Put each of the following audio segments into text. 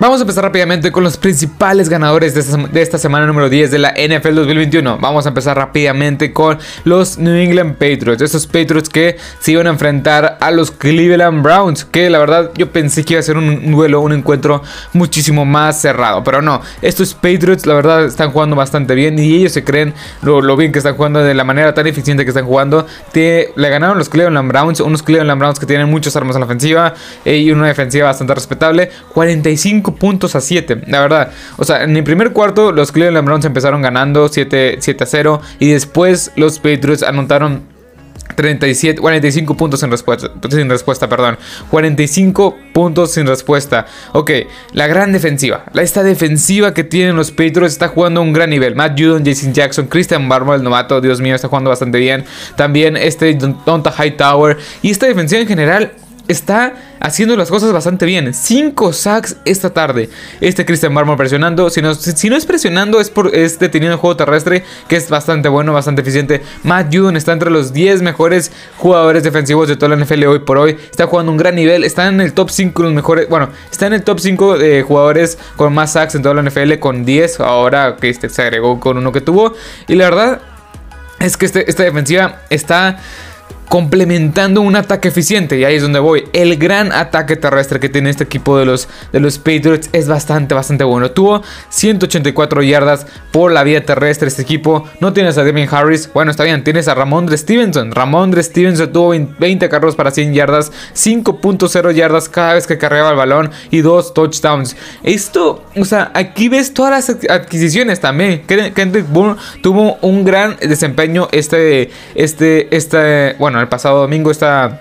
Vamos a empezar rápidamente con los principales ganadores de esta, semana número 10 de la NFL 2021. Vamos a empezar rápidamente con los New England Patriots. Esos Patriots que se iban a enfrentar a los Cleveland Browns. Que la verdad yo pensé que iba a ser un duelo, un encuentro muchísimo más cerrado. Pero no, estos Patriots la verdad están jugando bastante bien. Y ellos se creen lo, bien que están jugando, de la manera tan eficiente que están jugando. le ganaron los Cleveland Browns. Unos Cleveland Browns que tienen muchas armas en la ofensiva. Eh, y una defensiva bastante respetable. 45 puntos a 7, la verdad. O sea, en el primer cuarto los Cleveland Browns empezaron ganando 7, 7 a 0 y después los Patriots anotaron 37, 45 puntos sin respuesta, sin respuesta, perdón. 45 puntos sin respuesta. Ok, la gran defensiva. Esta defensiva que tienen los Patriots está jugando a un gran nivel. Matt Judon, Jason Jackson, Christian Barber, el novato, Dios mío, está jugando bastante bien. También este Donta Hightower. Y esta defensiva en general está haciendo las cosas bastante bien. 5 sacks esta tarde. Este Christian Barmore presionando. Si no, si no es presionando, es, por, es deteniendo el juego terrestre, que es bastante bueno, bastante eficiente. Matt Judon está entre los 10 mejores jugadores defensivos de toda la NFL hoy por hoy. Está jugando un gran nivel. Está en el top 5 los mejores. Bueno, está en el top 5 de jugadores con más sacks en toda la NFL con 10. Ahora que se agregó con uno que tuvo. Y la verdad es que este, esta defensiva está complementando un ataque eficiente. Y ahí es donde voy. El gran ataque terrestre que tiene este equipo de los, de los Patriots es bastante, bastante bueno. Tuvo 184 yardas por la vía terrestre este equipo. No tienes a Devin Harris. Bueno, está bien. Tienes a Ramondre Stevenson. Ramondre Stevenson tuvo 20 carros para 100 yardas. 5.0 yardas cada vez que cargaba el balón. Y dos touchdowns. Esto, o sea, aquí ves todas las adquisiciones también. Kendrick Bourne tuvo un gran desempeño este, este, este, bueno el pasado domingo está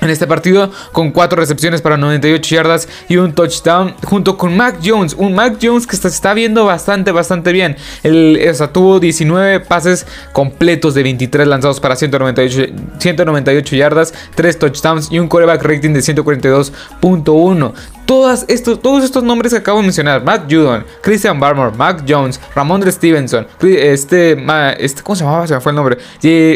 en este partido con 4 recepciones para 98 yardas y un touchdown junto con Mac Jones. Un Mac Jones que se está viendo bastante, bastante bien. El, o tuvo 19 pases completos de 23 lanzados para 198, 198 yardas, 3 touchdowns y un coreback rating de 142.1. Todos estos, todos estos nombres que acabo de mencionar, Matt Judon, Christian Barmore, Mac Jones, Ramondre Stevenson, este, este, ¿cómo se llamaba? Se me fue el nombre.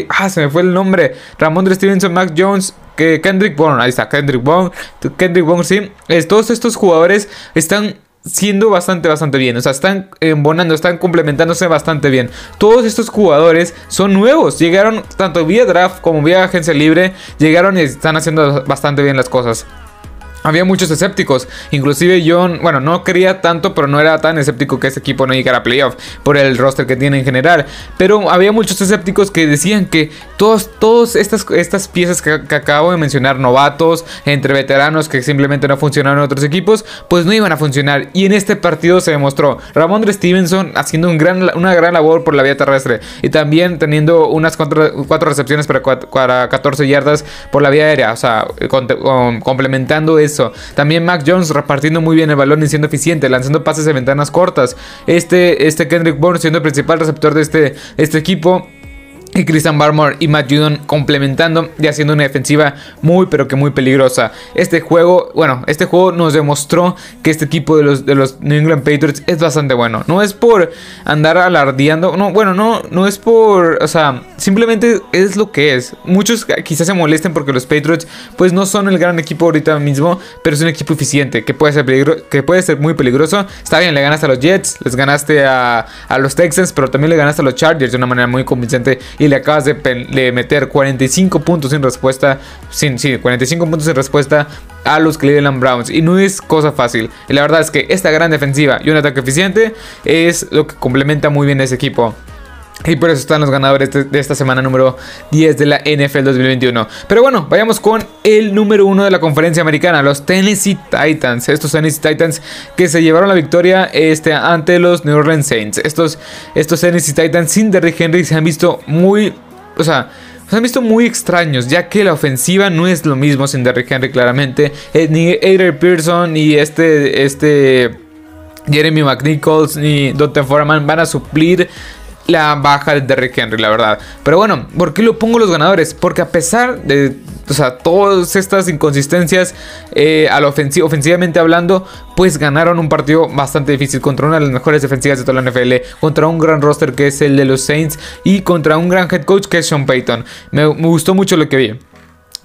ah, se me fue el nombre. Ramondre Stevenson, Mac Jones, que Kendrick Bourne, ahí está, Kendrick Bourne, Kendrick Bourne, sí. todos estos jugadores están siendo bastante, bastante bien. O sea, están embonando, están complementándose bastante bien. Todos estos jugadores son nuevos. Llegaron tanto vía draft como vía agencia libre. Llegaron y están haciendo bastante bien las cosas había muchos escépticos. Inclusive yo, bueno, no quería tanto, pero no era tan escéptico que ese equipo no llegara a playoff por el roster que tiene en general. Pero había muchos escépticos que decían que todas todos estas, estas piezas que, acabo de mencionar, novatos, entre veteranos que simplemente no funcionaron en otros equipos, pues no iban a funcionar. Y en este partido se demostró Ramondre Stevenson haciendo una gran labor por la vía terrestre y también teniendo unas cuatro, recepciones para, para 14 yardas por la vía aérea. O sea, complementando también Mac Jones repartiendo muy bien el balón y siendo eficiente, lanzando pases de ventanas cortas. Este, este Kendrick Bourne siendo el principal receptor de este, este equipo y Christian Barmore y Matt Judon complementando y haciendo una defensiva muy pero que muy peligrosa. Este juego, bueno, este juego nos demostró que este equipo de los, de los New England Patriots es bastante bueno. No es por andar alardeando, no, bueno, no, no es por, o sea, simplemente es lo que es. Muchos quizás se molesten porque los Patriots pues no son el gran equipo ahorita mismo, pero es un equipo eficiente que puede ser, que puede ser muy peligroso. Está bien, le ganaste a los Jets, les ganaste a, a los Texans, pero también le ganaste a los Chargers de una manera muy convincente y le acabas de, meter 45 puntos sin respuesta, sin, sí, 45 puntos sin respuesta a los Cleveland Browns. Y no es cosa fácil. Y la verdad es que esta gran defensiva y un ataque eficiente es lo que complementa muy bien ese equipo. Y por eso están los ganadores de, esta semana número 10 de la NFL 2021. Pero bueno, vayamos con el número 1 de la conferencia americana, los Tennessee Titans. Estos Tennessee Titans que se llevaron la victoria este, ante los New Orleans Saints. Estos, estos Tennessee Titans sin Derrick Henry se han visto muy... O sea, se han visto muy extraños, ya que la ofensiva no es lo mismo sin Derrick Henry claramente. Eh, ni Adrian Pearson ni este... este Jeremy McNichols ni Dante Foreman van a suplir la baja de Derrick Henry, la verdad. Pero bueno, ¿por qué lo pongo los ganadores? Porque a pesar de o sea, todas estas inconsistencias eh, a ofensivamente hablando, pues ganaron un partido bastante difícil contra una de las mejores defensivas de toda la NFL, contra un gran roster que es el de los Saints y contra un gran head coach que es Sean Payton. me gustó mucho lo que vi.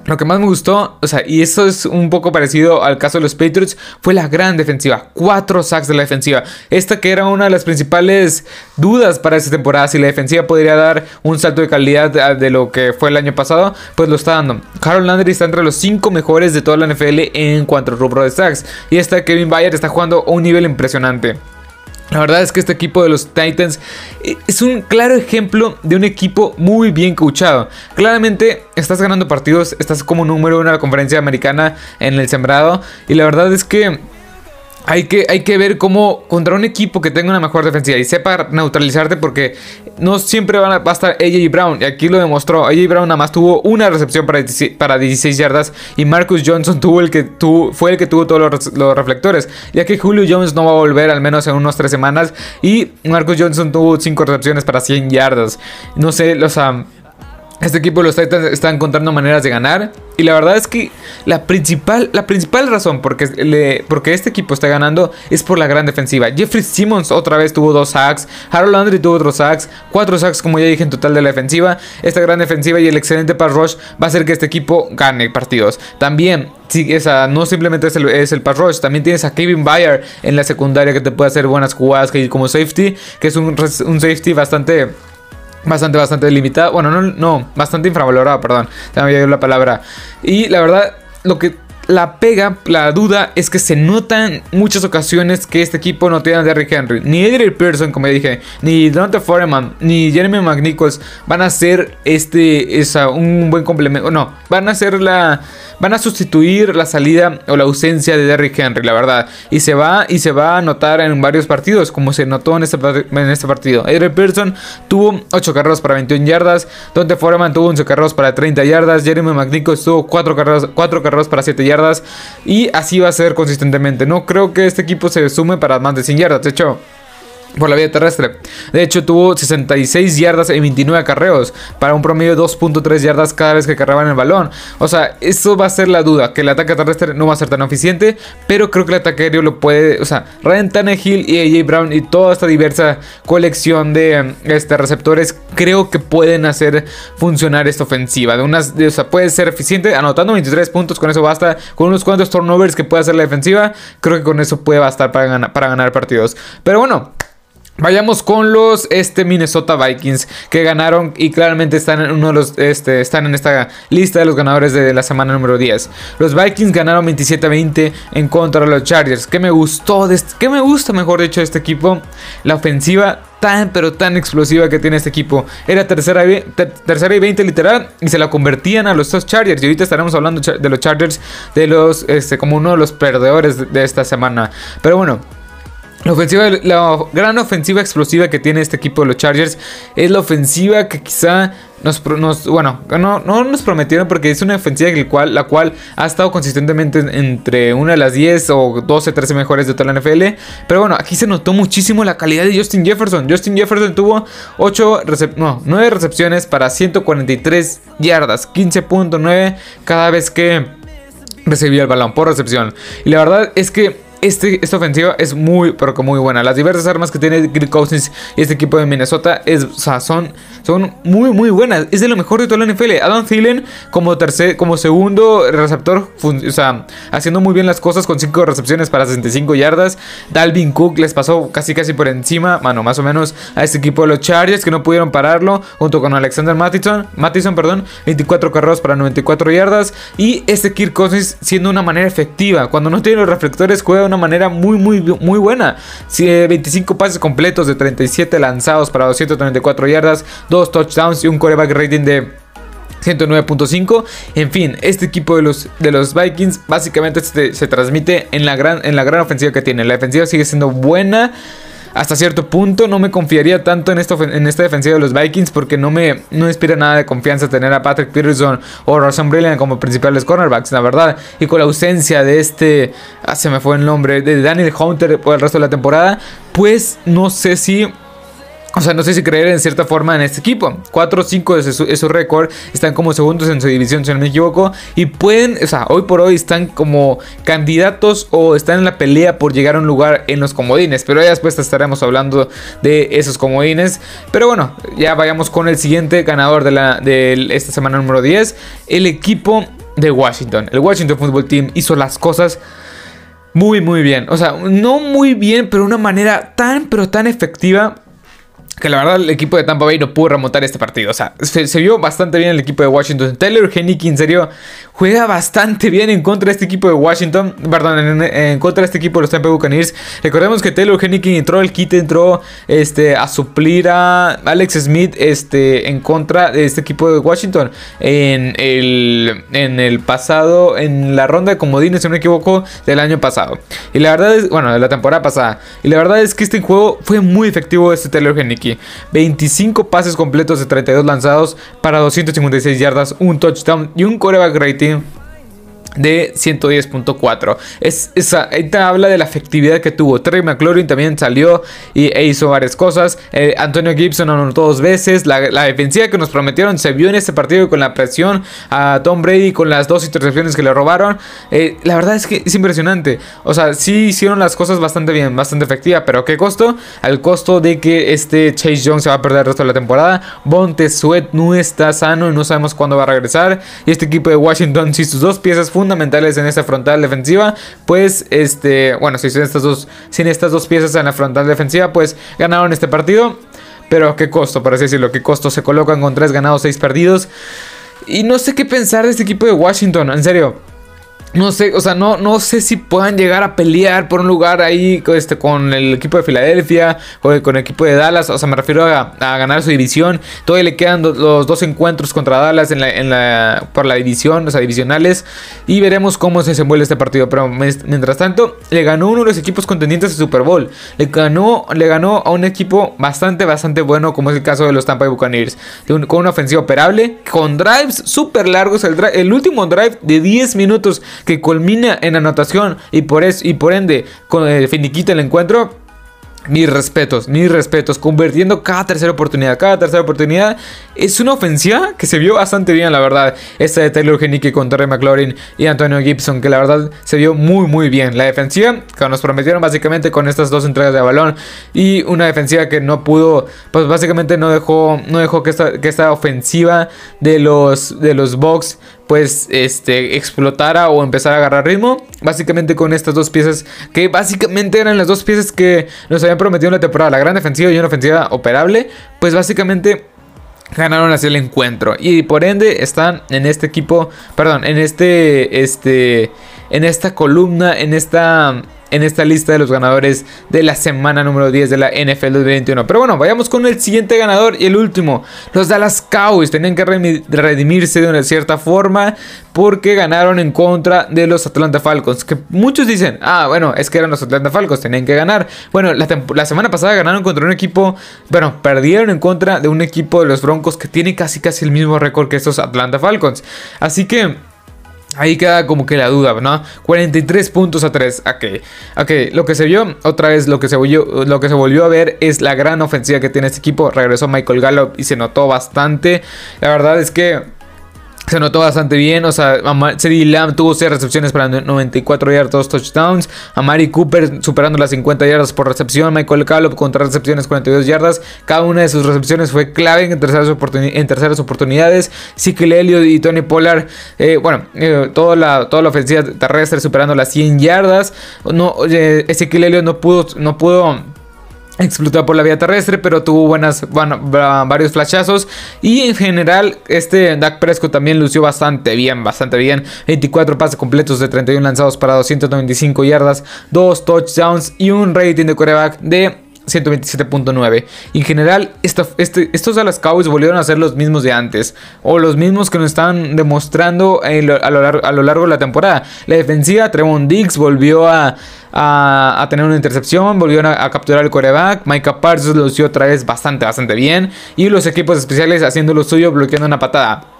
Lo que más me gustó, o sea, y eso es un poco parecido al caso de los Patriots, fue la gran defensiva. Cuatro sacks de la defensiva. Esta que era una de las principales dudas para esta temporada. Si la defensiva podría dar un salto de calidad de lo que fue el año pasado, pues lo está dando. Harold Landry está entre los cinco mejores de toda la NFL en cuanto al rubro de sacks. Y esta Kevin Bayard está jugando a un nivel impresionante. La verdad es que este equipo de los Titans eh, es un claro ejemplo de un equipo muy bien coachado. Claramente estás ganando partidos, estás como número uno en la conferencia americana en el sembrado. Y la verdad es que hay que, hay que ver cómo contra un equipo que tenga una mejor defensiva y sepa neutralizarte porque no siempre van a, va a estar AJ Brown. Y aquí lo demostró. AJ Brown nada más tuvo una recepción para 16, para 16 yardas y Marcus Johnson tuvo el que tuvo, fue el que tuvo todos los, los, reflectores. Ya que Julio Jones no va a volver al menos en unos 3 semanas y Marcus Johnson tuvo 5 recepciones para 100 yardas. No sé, los... Um, este equipo de los Titans está encontrando maneras de ganar. Y la verdad es que la principal, la principal razón porque, le, porque este equipo está ganando es por la gran defensiva. Jeffrey Simmons otra vez tuvo dos sacks. Harold Landry tuvo otros sacks. Cuatro sacks, como ya dije, en total de la defensiva. Esta gran defensiva y el excelente pass rush va a hacer que este equipo gane partidos. También Sí, esa, no simplemente es el, es el pass rush, también tienes a Kevin Bayer en la secundaria que te puede hacer buenas jugadas como safety, que es un, un safety bastante bastante, bastante limitada. Bueno, no, no, bastante infravalorada, perdón. Me la palabra. Y la verdad, lo que la pega, la duda es que se notan muchas ocasiones que este equipo no tiene a Derrick Henry. Ni Adrian Pearson, como dije, ni Dante Foreman, ni Jeremy McNichols van a ser este, esa, un buen complemento. No, van a ser la van a sustituir la salida o la ausencia de Derrick Henry, la verdad. Y se va y se va a notar en varios partidos, como se notó en este, en este partido. Adrian Pearson tuvo 8 carreras para 21 yardas, Dante Foreman tuvo 11 carreras para 30 yardas, Jeremy McNichols tuvo 4 carreras, 4 carreras para 7 yardas y así va a ser consistentemente. No creo que este equipo se sume para más de 100 yardas, de hecho por la vía terrestre. De hecho, tuvo 66 yardas en 29 acarreos, para un promedio de 2.3 yardas cada vez que cargaban el balón. O sea, eso va a ser la duda, que el ataque terrestre no va a ser tan eficiente, pero creo que el ataque aéreo lo puede, o sea, Ryan Tannehill y AJ Brown y toda esta diversa colección de este, receptores, creo que pueden hacer funcionar esta ofensiva. De unas, o sea, puede ser eficiente, anotando 23 puntos, con eso basta, con unos cuantos turnovers que puede hacer la defensiva, creo que con eso puede bastar para ganar, para ganar partidos. Pero bueno. Vayamos con los este, Minnesota Vikings que ganaron y claramente están en uno de los este, están en esta lista de los ganadores de la semana número 10. Los Vikings ganaron 27 20 en contra de los Chargers. ¿Qué me gustó de qué me gusta mejor dicho de este equipo? La ofensiva tan pero tan explosiva que tiene este equipo. Era tercera, tercera y 20 literal y se la convertían a los dos Chargers. Y ahorita estaremos hablando de los Chargers de los este, como uno de los perdedores de esta semana. Pero bueno, la, ofensiva, la gran ofensiva explosiva que tiene este equipo de los Chargers es la ofensiva que quizá nos, bueno, no, no, nos prometieron porque es una ofensiva la cual, la cual ha estado consistentemente entre una de las 10 o 12, 13 mejores de toda la NFL. Pero bueno, aquí se notó muchísimo la calidad de Justin Jefferson. Justin Jefferson tuvo 8 no, 9 recepciones para 143 yardas, 15.9 cada vez que recibía el balón por recepción. Y la verdad es que este, esta ofensiva es muy, pero que muy buena. Las diversas armas que tiene Greg Cousins y este equipo de Minnesota es, son, son muy, muy buenas. Es de lo mejor de toda la NFL. Adam Thielen como, tercer, como segundo receptor, o sea, haciendo muy bien las cosas con 5 recepciones para 65 yardas. Dalvin Cook les pasó casi casi por encima, bueno, más o menos a este equipo de los Chargers que no pudieron pararlo, junto con Alexander Mattison, Mattison perdón, 24 carreros para 94 yardas. Y este Kirk Cousins siendo una manera efectiva. Cuando no tiene los reflectores, juega una manera muy, muy, muy buena. 25 pases completos de 37 lanzados para 234 yardas, 2 touchdowns y un coreback rating de 109.5. En fin, este equipo de los, de los Vikings básicamente se, se transmite en la, gran, en la gran ofensiva que tiene. La defensiva sigue siendo buena hasta cierto punto no me confiaría tanto en, esta defensiva de los Vikings porque no me no inspira nada de confianza tener a Patrick Peterson o Russell Brilliant como principales cornerbacks, la verdad. Y con la ausencia de este, ah, se me fue el nombre, de Daniel Hunter por el resto de la temporada, pues no sé si o sea, no sé si creer en cierta forma en este equipo. 4-5 es su, récord. Están como segundos en su división, si no me equivoco. Y pueden, o sea, hoy por hoy están como candidatos o están en la pelea por llegar a un lugar en los comodines. Pero ya después estaremos hablando de esos comodines. Pero bueno, ya vayamos con el siguiente ganador de, la, de esta semana número 10. El equipo de Washington. El Washington Football Team hizo las cosas muy, muy bien. O sea, no muy bien, pero una manera tan, pero tan efectiva que la verdad el equipo de Tampa Bay no pudo remontar este partido. O sea, se, vio bastante bien el equipo de Washington. Taylor Henneke, en serio, juega bastante bien en contra de este equipo de Washington. Perdón, en, contra de este equipo de los Tampa Bay Buccaneers. Recordemos que Taylor Henneke entró al kit, entró este, a suplir a Alex Smith este, en contra de este equipo de Washington. En el, en el pasado, en la ronda de comodines, si no me equivoco, del año pasado. Y la verdad es, bueno, de la temporada pasada. Y la verdad es que este juego fue muy efectivo este Taylor Henneke. 25 pases completos de 32 lanzados para 256 yardas, un touchdown y un coreback rating game de 110.4. Es, esa, esta habla de la efectividad que tuvo. Terry McLaurin también salió y, e hizo varias cosas. Eh, Antonio Gibson anotó dos veces. La, defensiva que nos prometieron se vio en este partido con la presión a Tom Brady con las dos intercepciones que le robaron. Eh, la verdad es que es impresionante. O sea, sí hicieron las cosas bastante bien, bastante efectiva. Pero ¿qué costo? Al costo de que este Chase Young se va a perder el resto de la temporada. Bonte Sweat no está sano y no sabemos cuándo va a regresar. Y este equipo de Washington, si sus dos piezas fundamentales en esta frontal defensiva, pues este, bueno, si sin estas dos, sin estas dos piezas en la frontal defensiva, pues ganaron este partido. Pero qué costo, por decirlo, qué costo se colocan con tres ganados, seis perdidos. Y no sé qué pensar de este equipo de Washington, en serio. No sé, o sea, no, no sé si puedan llegar a pelear por un lugar ahí este, con el equipo de Filadelfia o con el equipo de Dallas. O sea, me refiero a, ganar su división. Todavía le quedan los dos encuentros contra Dallas en la, en la, por la división, o sea, divisionales. Y veremos cómo se desenvuelve este partido. Pero mientras tanto, le ganó uno de los equipos contendientes de Super Bowl. Le ganó, le ganó a un equipo bastante, bastante bueno, como es el caso de los Tampa Bay Buccaneers. con una ofensiva operable, con drives súper largos. El, el último drive de 10 minutos que culmina en anotación y por, eso, y por ende eh, finiquita el encuentro, mis respetos, mis respetos, convirtiendo cada tercera oportunidad, cada tercera oportunidad. Es una ofensiva que se vio bastante bien, la verdad. Esta de Taylor Genique con Terry McLaurin y Antonio Gibson, que la verdad se vio muy, muy bien. La defensiva, que nos prometieron básicamente con estas dos entregas de balón. Y una defensiva que no pudo, pues básicamente no dejó, no dejó que esta, que esta ofensiva de los, de los Bucks pues este explotara o empezara a agarrar ritmo. Básicamente con estas dos piezas que básicamente eran las dos piezas que nos habían prometido en la temporada, la gran defensiva y una ofensiva operable, pues básicamente ganaron así el encuentro y por ende están en este equipo, perdón, en este este en esta columna, en esta en esta lista de los ganadores de la semana número 10 de la NFL 2021. Pero bueno, vayamos con el siguiente ganador y el último. Los Dallas Cowboys tenían que redimirse de una cierta forma porque ganaron en contra de los Atlanta Falcons. Que muchos dicen, ah, bueno, es que eran los Atlanta Falcons, tenían que ganar. Bueno, la, la semana pasada ganaron contra un equipo, bueno, perdieron en contra de un equipo de los Broncos que tiene casi casi el mismo récord que estos Atlanta Falcons. Así que... Ahí queda como que la duda, ¿no? 43 puntos a 3. Ok, ok, lo que se vio, otra vez lo que se volvió, lo que se volvió a ver es la gran ofensiva que tiene este equipo. Regresó Michael Gallup y se notó bastante. La verdad es que se notó bastante bien. O sea, CD Lamb tuvo 6 recepciones para 94 yardas, 2 touchdowns. Amari Cooper superando las 50 yardas por recepción. Michael Gallup contra recepciones 42 yardas. Cada una de sus recepciones fue clave en terceras, en terceras oportunidades. Sikel Elliott y Tony Pollard. Eh, bueno, eh, toda, la, toda la ofensiva terrestre superando las 100 yardas. No, eh, Elliott no pudo, no pudo explotó por la vía terrestre, pero tuvo buenas, varios flashazos. Y en general, este Dak Prescott también lució bastante bien, bastante bien. 24 pases completos de 31 lanzados para 295 yardas, 2 touchdowns y un rating de coreback de 127.9. En general, este, estos Dallas Cowboys volvieron a ser los mismos de antes. O los mismos que nos están demostrando a, lo largo, de la temporada. La defensiva, Trevon Diggs volvió a, tener una intercepción. Volvieron a, capturar el coreback. Micah Parsons lo hizo otra vez bastante, bastante bien. Y los equipos especiales haciendo lo suyo, bloqueando una patada.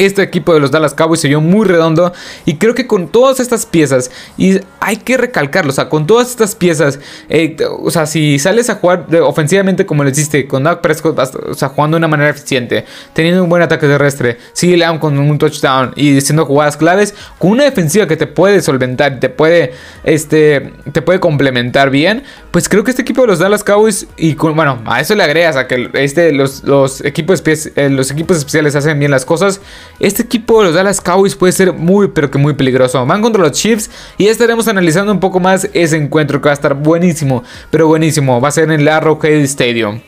Este equipo de los Dallas Cowboys se vio muy redondo y creo que con todas estas piezas, y hay que recalcarlo, o sea, con todas estas piezas, eh, o sea, si sales a jugar ofensivamente como lo hiciste con Doug Prescott, o sea, jugando de una manera eficiente, teniendo un buen ataque terrestre, sí, Leon con un touchdown y haciendo jugadas claves, con una defensiva que te puede solventar, te puede, este, te puede complementar bien, pues creo que este equipo de los Dallas Cowboys, y bueno, a eso le agregas a que este, los, equipos, eh, los equipos especiales hacen bien las cosas, este equipo, los Dallas Cowboys, puede ser muy, pero que muy peligroso. Van contra los Chiefs y ya estaremos analizando un poco más ese encuentro que va a estar buenísimo, pero buenísimo. Va a ser en el Arrowhead Stadium.